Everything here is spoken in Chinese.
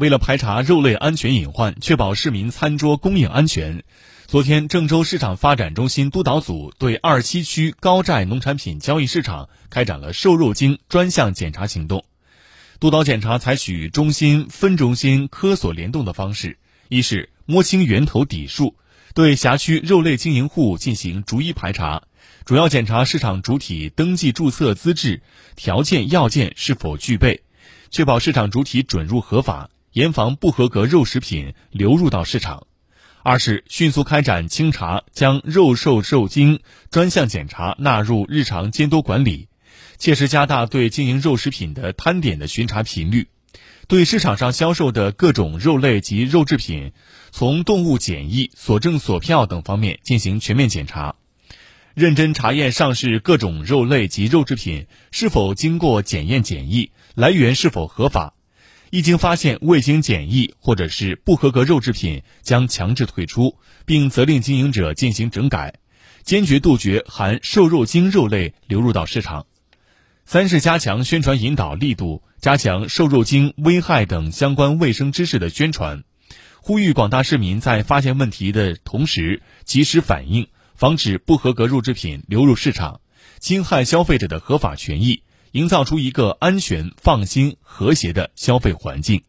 为了排查肉类安全隐患，确保市民餐桌供应安全，昨天郑州市场发展中心督导组对二七区高寨农产品交易市场开展了瘦肉精专项检查行动。督导检查采取中心、分中心、科所联动的方式，一是摸清源头底数，对辖区肉类经营户进行逐一排查，主要检查市场主体登记注册资质条件要件是否具备，确保市场主体准入合法，严防不合格肉食品流入到市场；二是迅速开展清查，将肉瘦肉精专项检查纳入日常监督管理。切实加大对经营肉食品的摊点的巡查频率，对市场上销售的各种肉类及肉制品，从动物检疫、所证所票等方面进行全面检查，认真查验上市各种肉类及肉制品是否经过检验检疫，来源是否合法。一经发现未经检疫或者是不合格肉制品，将强制退出，并责令经营者进行整改，坚决杜绝含瘦肉精肉类流入到市场。三是加强宣传引导力度，加强瘦肉精危害等相关卫生知识的宣传，呼吁广大市民在发现问题的同时及时反映，防止不合格肉制品流入市场，侵害消费者的合法权益，营造出一个安全、放心、和谐的消费环境。